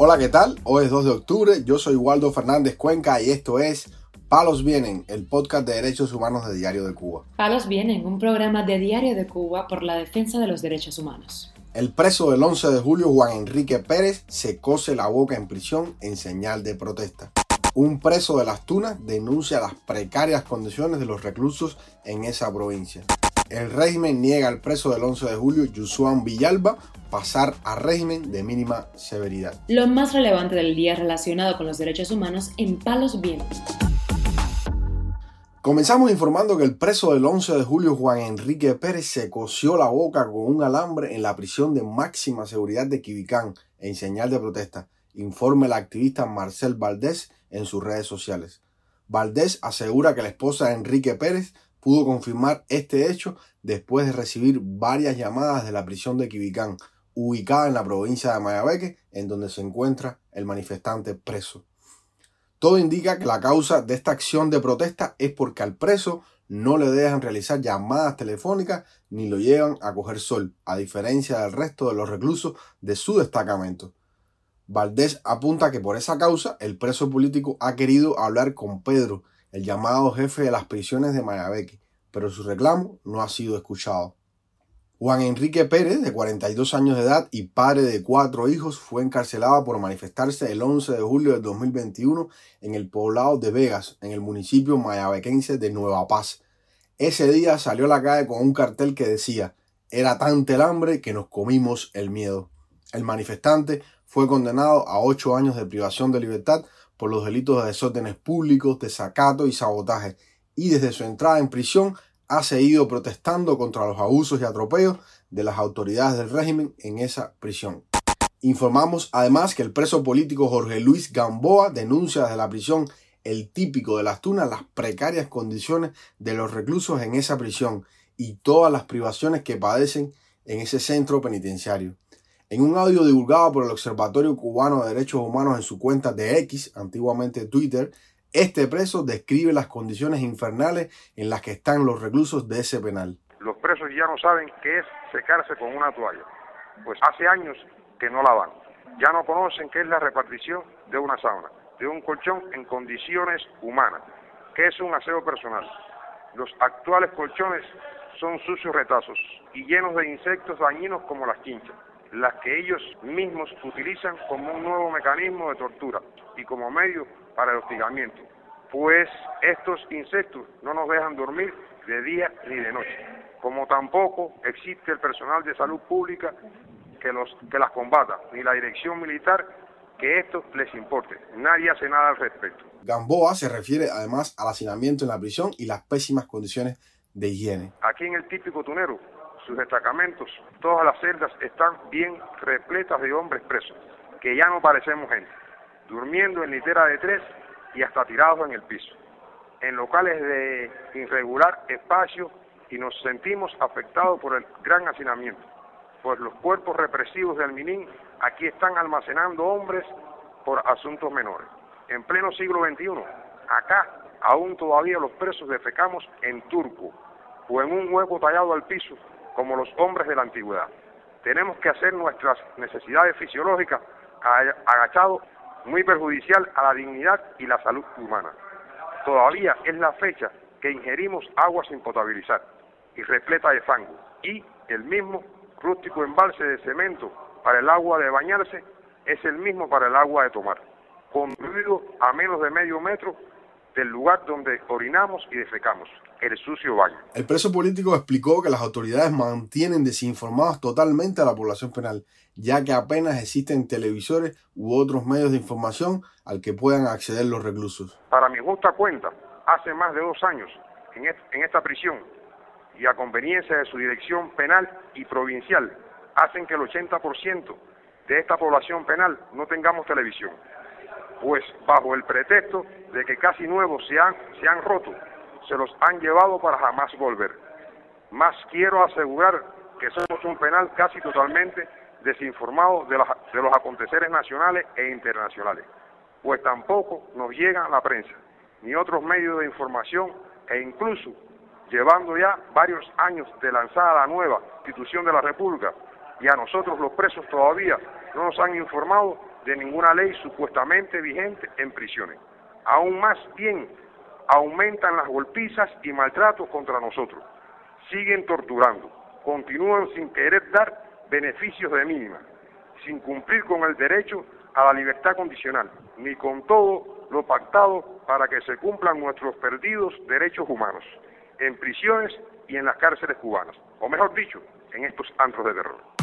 Hola, ¿qué tal? Hoy es 2 de octubre, yo soy Waldo Fernández Cuenca y esto es Palos Vienen, el podcast de derechos humanos de Diario de Cuba. Palos Vienen, un programa de Diario de Cuba por la defensa de los derechos humanos. El preso del 11 de julio, Juan Enrique Pérez, se cose la boca en prisión en señal de protesta. Un preso de las Tunas denuncia las precarias condiciones de los reclusos en esa provincia. El régimen niega al preso del 11 de julio, Yusuan Villalba, pasar a régimen de mínima severidad. Lo más relevante del día relacionado con los derechos humanos en Palos Vientos. Comenzamos informando que el preso del 11 de julio, Juan Enrique Pérez, se cosió la boca con un alambre en la prisión de máxima seguridad de Quibicán en señal de protesta, informa el activista Marcel Valdés en sus redes sociales. Valdés asegura que la esposa de Enrique Pérez pudo confirmar este hecho después de recibir varias llamadas de la prisión de Quibicán, ubicada en la provincia de Mayabeque, en donde se encuentra el manifestante preso. Todo indica que la causa de esta acción de protesta es porque al preso no le dejan realizar llamadas telefónicas ni lo llevan a coger sol, a diferencia del resto de los reclusos de su destacamento. Valdés apunta que por esa causa el preso político ha querido hablar con Pedro, el llamado jefe de las prisiones de Mayabeque, pero su reclamo no ha sido escuchado. Juan Enrique Pérez, de 42 años de edad y padre de cuatro hijos, fue encarcelado por manifestarse el 11 de julio de 2021 en el poblado de Vegas, en el municipio mayabequense de Nueva Paz. Ese día salió a la calle con un cartel que decía, era tanta el hambre que nos comimos el miedo. El manifestante fue condenado a ocho años de privación de libertad por los delitos de desórdenes públicos, desacato y sabotaje, y desde su entrada en prisión ha seguido protestando contra los abusos y atropellos de las autoridades del régimen en esa prisión. Informamos además que el preso político Jorge Luis Gamboa denuncia desde la prisión el típico de las tunas, las precarias condiciones de los reclusos en esa prisión y todas las privaciones que padecen en ese centro penitenciario. En un audio divulgado por el Observatorio Cubano de Derechos Humanos en su cuenta de X, antiguamente Twitter, este preso describe las condiciones infernales en las que están los reclusos de ese penal. Los presos ya no saben qué es secarse con una toalla, pues hace años que no la van. Ya no conocen qué es la repartición de una sauna, de un colchón en condiciones humanas, qué es un aseo personal. Los actuales colchones son sucios retazos y llenos de insectos dañinos como las chinchas, las que ellos mismos utilizan como un nuevo mecanismo de tortura y como medio para el hostigamiento, pues estos insectos no nos dejan dormir de día ni de noche, como tampoco existe el personal de salud pública que, los, que las combata, ni la dirección militar que esto les importe. Nadie hace nada al respecto. Gamboa se refiere además al hacinamiento en la prisión y las pésimas condiciones de higiene. Aquí en el típico tunero, sus destacamentos, todas las celdas están bien repletas de hombres presos, que ya no parecemos gente durmiendo en litera de tres y hasta tirados en el piso, en locales de irregular espacio y nos sentimos afectados por el gran hacinamiento, pues los cuerpos represivos del Minin aquí están almacenando hombres por asuntos menores. En pleno siglo XXI, acá aún todavía los presos defecamos en turco o en un hueco tallado al piso como los hombres de la antigüedad. Tenemos que hacer nuestras necesidades fisiológicas agachados muy perjudicial a la dignidad y la salud humana. Todavía es la fecha que ingerimos agua sin potabilizar y repleta de fango y el mismo rústico embalse de cemento para el agua de bañarse es el mismo para el agua de tomar, construido a menos de medio metro del lugar donde orinamos y defecamos, el sucio baño. El preso político explicó que las autoridades mantienen desinformadas totalmente a la población penal, ya que apenas existen televisores u otros medios de información al que puedan acceder los reclusos. Para mi justa cuenta, hace más de dos años en esta prisión y a conveniencia de su dirección penal y provincial, hacen que el 80% de esta población penal no tengamos televisión pues bajo el pretexto de que casi nuevos se han, se han roto, se los han llevado para jamás volver. Más quiero asegurar que somos un penal casi totalmente desinformado de, de los aconteceres nacionales e internacionales, pues tampoco nos llega la prensa, ni otros medios de información e incluso llevando ya varios años de lanzada la nueva institución de la República y a nosotros los presos todavía no nos han informado de ninguna ley supuestamente vigente en prisiones. Aún más bien, aumentan las golpizas y maltratos contra nosotros. Siguen torturando, continúan sin querer dar beneficios de mínima, sin cumplir con el derecho a la libertad condicional, ni con todo lo pactado para que se cumplan nuestros perdidos derechos humanos, en prisiones y en las cárceles cubanas, o mejor dicho, en estos antros de terror.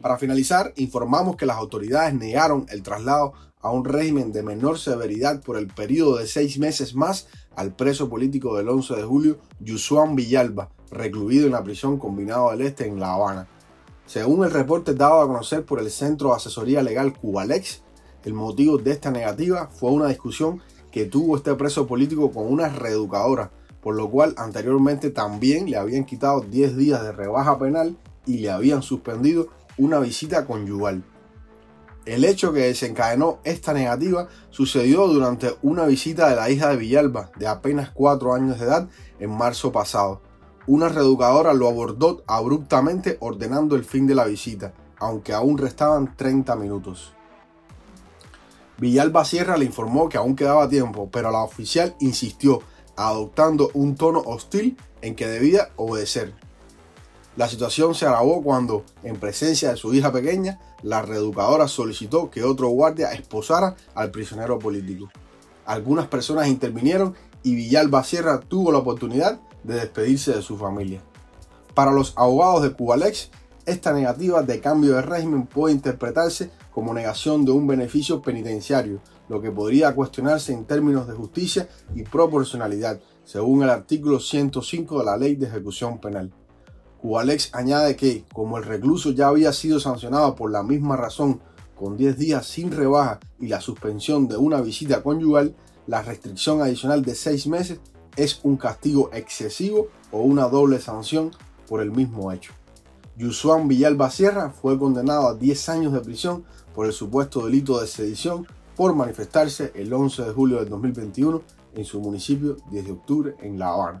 Para finalizar, informamos que las autoridades negaron el traslado a un régimen de menor severidad por el periodo de seis meses más al preso político del 11 de julio, Yusuan Villalba, recluido en la prisión Combinado del Este en La Habana. Según el reporte dado a conocer por el Centro de Asesoría Legal Cubalex, el motivo de esta negativa fue una discusión que tuvo este preso político con una reeducadora, por lo cual anteriormente también le habían quitado 10 días de rebaja penal y le habían suspendido una visita conyugal. El hecho que desencadenó esta negativa sucedió durante una visita de la hija de Villalba, de apenas 4 años de edad, en marzo pasado. Una reeducadora lo abordó abruptamente ordenando el fin de la visita, aunque aún restaban 30 minutos. Villalba Sierra le informó que aún quedaba tiempo, pero la oficial insistió, adoptando un tono hostil en que debía obedecer. La situación se agravó cuando, en presencia de su hija pequeña, la reeducadora solicitó que otro guardia esposara al prisionero político. Algunas personas intervinieron y Villalba Sierra tuvo la oportunidad de despedirse de su familia. Para los abogados de Cubalex, esta negativa de cambio de régimen puede interpretarse como negación de un beneficio penitenciario, lo que podría cuestionarse en términos de justicia y proporcionalidad, según el artículo 105 de la Ley de Ejecución Penal. Cubalex añade que, como el recluso ya había sido sancionado por la misma razón, con 10 días sin rebaja y la suspensión de una visita conyugal, la restricción adicional de 6 meses es un castigo excesivo o una doble sanción por el mismo hecho. Yusuan Villalba Sierra fue condenado a 10 años de prisión por el supuesto delito de sedición por manifestarse el 11 de julio del 2021 en su municipio 10 de octubre en La Habana.